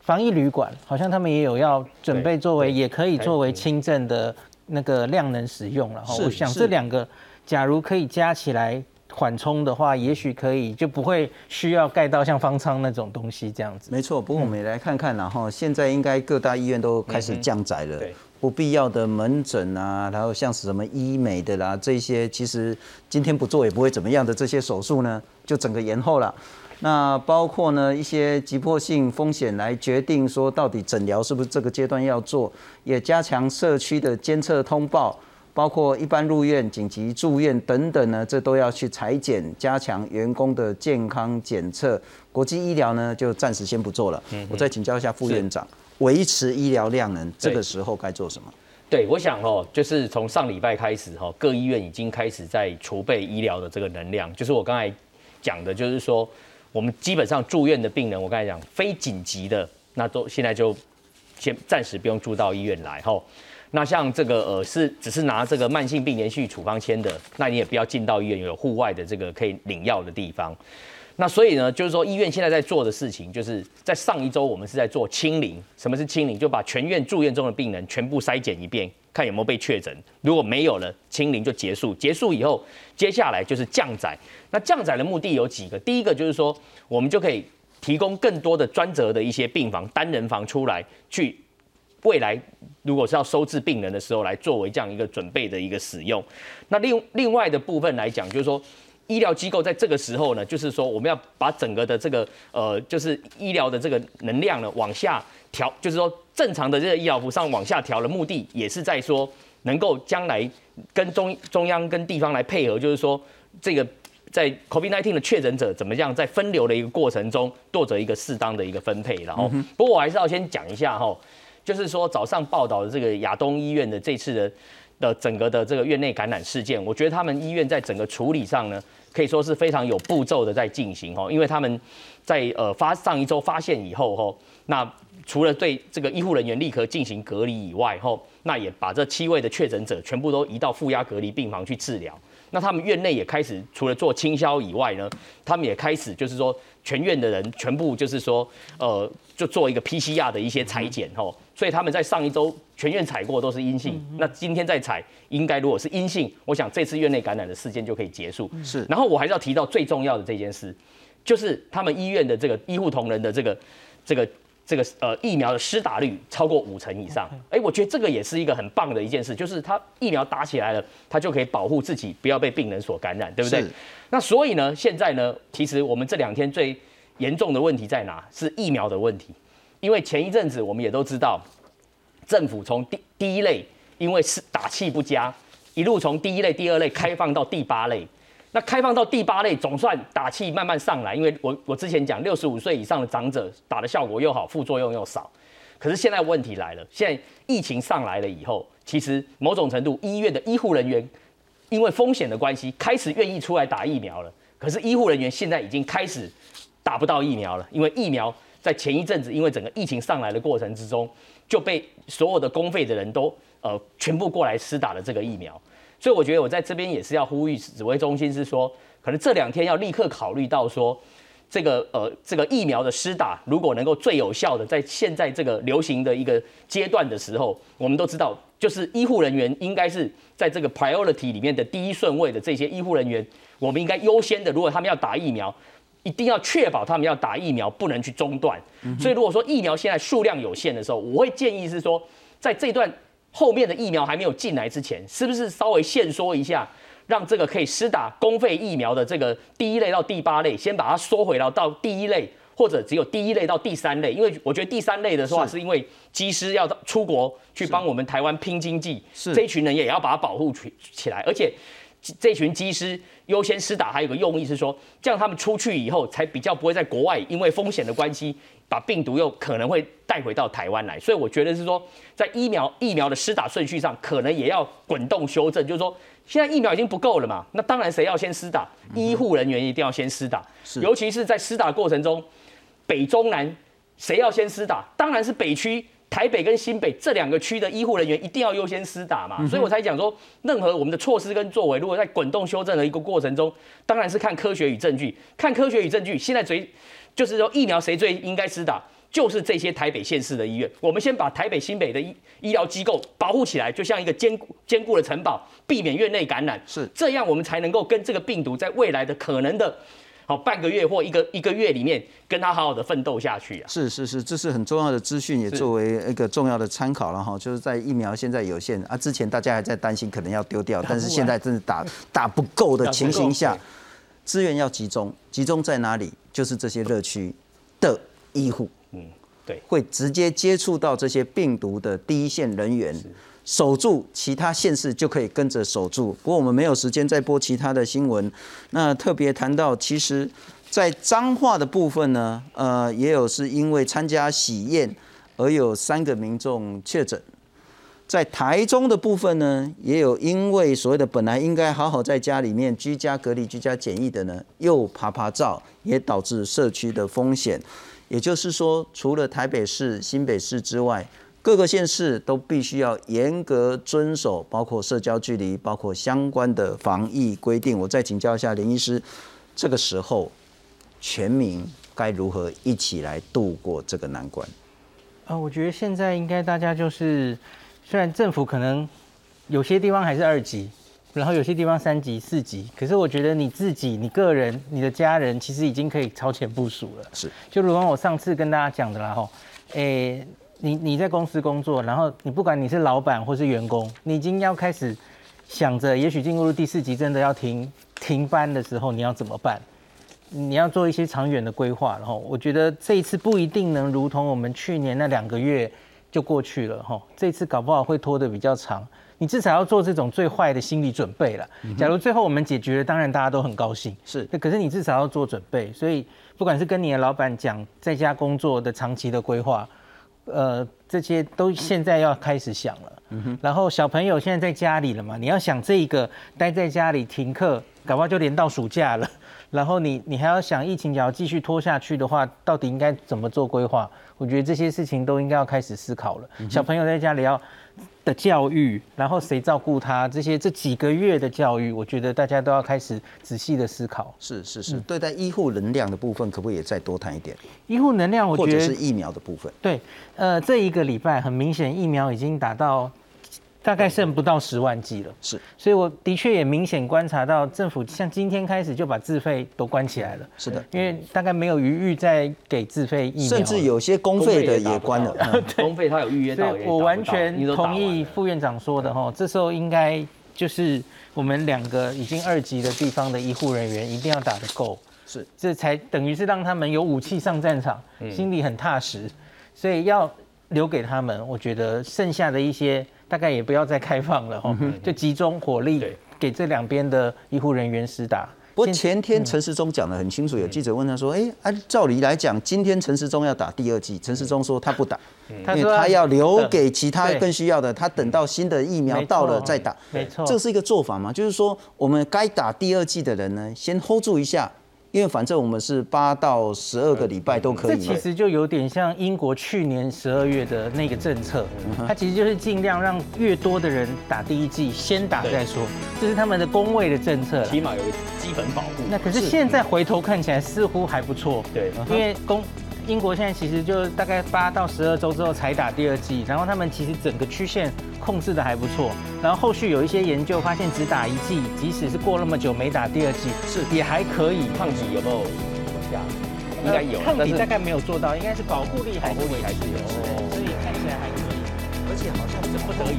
防疫旅馆，好像他们也有要准备作为，也可以作为轻症的那个量能使用了。我想这两个，假如可以加起来。缓冲的话，也许可以就不会需要盖到像方舱那种东西这样子。没错，不过我们也来看看，然后现在应该各大医院都开始降载了，不必要的门诊啊，然后像是什么医美的啦，这些其实今天不做也不会怎么样的这些手术呢，就整个延后了。那包括呢一些急迫性风险来决定说到底诊疗是不是这个阶段要做，也加强社区的监测通报。包括一般入院、紧急住院等等呢，这都要去裁剪，加强员工的健康检测。国际医疗呢，就暂时先不做了。嗯我再请教一下副院长，维持医疗量能，这个时候该做什么？对，我想哦，就是从上礼拜开始哈，各医院已经开始在储备医疗的这个能量。就是我刚才讲的，就是说我们基本上住院的病人，我刚才讲非紧急的，那都现在就先暂时不用住到医院来哈。那像这个呃是只是拿这个慢性病连续处方签的，那你也不要进到医院有户外的这个可以领药的地方。那所以呢，就是说医院现在在做的事情，就是在上一周我们是在做清零。什么是清零？就把全院住院中的病人全部筛检一遍，看有没有被确诊。如果没有了，清零就结束。结束以后，接下来就是降载。那降载的目的有几个？第一个就是说，我们就可以提供更多的专责的一些病房、单人房出来去。未来如果是要收治病人的时候，来作为这样一个准备的一个使用。那另另外的部分来讲，就是说医疗机构在这个时候呢，就是说我们要把整个的这个呃，就是医疗的这个能量呢往下调，就是说正常的这个医疗服上往下调的目的，也是在说能够将来跟中中央跟地方来配合，就是说这个在 COVID-19 的确诊者怎么样在分流的一个过程中，做着一个适当的一个分配。然后，不过我还是要先讲一下哈。就是说，早上报道的这个亚东医院的这次的的整个的这个院内感染事件，我觉得他们医院在整个处理上呢，可以说是非常有步骤的在进行哦。因为他们在呃发上一周发现以后吼，那除了对这个医护人员立刻进行隔离以外吼，那也把这七位的确诊者全部都移到负压隔离病房去治疗。那他们院内也开始除了做清消以外呢，他们也开始就是说全院的人全部就是说呃就做一个 PCR 的一些裁剪吼。所以他们在上一周全院采过都是阴性，那今天再采，应该如果是阴性，我想这次院内感染的事件就可以结束。是，然后我还是要提到最重要的这件事，就是他们医院的这个医护同仁的这个这个这个呃疫苗的施打率超过五成以上。哎，我觉得这个也是一个很棒的一件事，就是他疫苗打起来了，他就可以保护自己不要被病人所感染，对不对？那所以呢，现在呢，其实我们这两天最严重的问题在哪？是疫苗的问题。因为前一阵子我们也都知道，政府从第第一类因为是打气不佳，一路从第一类、第二类开放到第八类。那开放到第八类，总算打气慢慢上来。因为我我之前讲，六十五岁以上的长者打的效果又好，副作用又少。可是现在问题来了，现在疫情上来了以后，其实某种程度医院的医护人员因为风险的关系，开始愿意出来打疫苗了。可是医护人员现在已经开始打不到疫苗了，因为疫苗。在前一阵子，因为整个疫情上来的过程之中，就被所有的公费的人都呃全部过来施打了这个疫苗，所以我觉得我在这边也是要呼吁指挥中心是说，可能这两天要立刻考虑到说，这个呃这个疫苗的施打，如果能够最有效的在现在这个流行的一个阶段的时候，我们都知道，就是医护人员应该是在这个 priority 里面的第一顺位的这些医护人员，我们应该优先的，如果他们要打疫苗，一定要确保他们要打疫苗不能去中断。所以如果说疫苗现在数量有限的时候，我会建议是说，在这段后面的疫苗还没有进来之前，是不是稍微限缩一下？让这个可以施打公费疫苗的这个第一类到第八类，先把它缩回到到第一类，或者只有第一类到第三类，因为我觉得第三类的话，是因为机师要出国去帮我们台湾拼经济，这一群人也要把它保护起起来，而且这群机师优先施打，还有个用意是说，这样他们出去以后才比较不会在国外因为风险的关系，把病毒又可能会带回到台湾来，所以我觉得是说，在疫苗疫苗的施打顺序上，可能也要滚动修正，就是说。现在疫苗已经不够了嘛？那当然谁要先施打？医护人员一定要先施打，尤其是在施打过程中，北中南谁要先施打？当然是北区台北跟新北这两个区的医护人员一定要优先施打嘛。所以我才讲说，任何我们的措施跟作为，如果在滚动修正的一个过程中，当然是看科学与证据，看科学与证据。现在最就是说疫苗谁最应该施打？就是这些台北县市的医院，我们先把台北新北的医医疗机构保护起来，就像一个坚固坚固的城堡，避免院内感染。是这样，我们才能够跟这个病毒在未来的可能的，好半个月或一个一个月里面，跟他好好的奋斗下去啊。是是是，这是很重要的资讯，也作为一个重要的参考了哈。就是在疫苗现在有限啊，之前大家还在担心可能要丢掉，但是现在真的打打不够的情形下，资源要集中，集中在哪里？就是这些热区的医护。嗯，对，会直接接触到这些病毒的第一线人员，守住其他县市就可以跟着守住。不过我们没有时间再播其他的新闻。那特别谈到，其实，在彰化的部分呢，呃，也有是因为参加喜宴而有三个民众确诊。在台中的部分呢，也有因为所谓的本来应该好好在家里面居家隔离、居家检疫的呢，又爬爬照，也导致社区的风险。也就是说，除了台北市、新北市之外，各个县市都必须要严格遵守，包括社交距离，包括相关的防疫规定。我再请教一下林医师，这个时候全民该如何一起来度过这个难关？啊，我觉得现在应该大家就是，虽然政府可能有些地方还是二级。然后有些地方三级、四级，可是我觉得你自己、你个人、你的家人，其实已经可以超前部署了。是，就如同我上次跟大家讲的啦，吼，诶，你你在公司工作，然后你不管你是老板或是员工，你已经要开始想着，也许进入第四级真的要停停班的时候，你要怎么办？你要做一些长远的规划。然后我觉得这一次不一定能如同我们去年那两个月就过去了，哈，这次搞不好会拖得比较长。你至少要做这种最坏的心理准备了。假如最后我们解决了，当然大家都很高兴。是，可是你至少要做准备。所以不管是跟你的老板讲在家工作的长期的规划，呃，这些都现在要开始想了。然后小朋友现在在家里了嘛，你要想这一个待在家里停课，搞不好就连到暑假了。*laughs* 然后你你还要想疫情要继续拖下去的话，到底应该怎么做规划？我觉得这些事情都应该要开始思考了。小朋友在家里要。的教育，然后谁照顾他？这些这几个月的教育，我觉得大家都要开始仔细的思考。是是是，对待医护能量的部分，可不可以再多谈一点？医护能量，我觉得是疫苗的部分。对，呃，这一个礼拜很明显，疫苗已经达到。大概剩不到十万剂了，是，所以我的确也明显观察到，政府像今天开始就把自费都关起来了，是的，因为大概没有余裕再给自费疫苗，甚至有些公费的也关了，*laughs* 公费他有预约到，我完全同意副院长说的哈，这时候应该就是我们两个已经二级的地方的医护人员一定要打得够，是，这才等于是让他们有武器上战场，心里很踏实，所以要留给他们，我觉得剩下的一些。大概也不要再开放了哈，就集中火力给这两边的医护人员施打。不过前天陈时中讲的很清楚，有记者问他说：“哎，按照理来讲，今天陈时中要打第二剂，陈时中说他不打，因为他要留给其他更需要的，他等到新的疫苗到了再打。没错，这是一个做法嘛，就是说我们该打第二剂的人呢，先 hold 住一下，因为反正我们是八到十二个礼拜都可以。这其实就有点像英国去年十二月的那个政策，它其实就是尽量让越多的人打第一剂，先打再说，这是他们的工位的政策，起码有基本保护。那可是现在回头看起来似乎还不错，对，因为公。英国现在其实就大概八到十二周之后才打第二剂然后他们其实整个曲线控制的还不错然后后续有一些研究发现只打一剂即使是过那么久没打第二剂是也还可以抗体有没有？往下应该有。抗体大概没有做到应该是保护力保护力还是有所以看起来还可以。而且好像是不得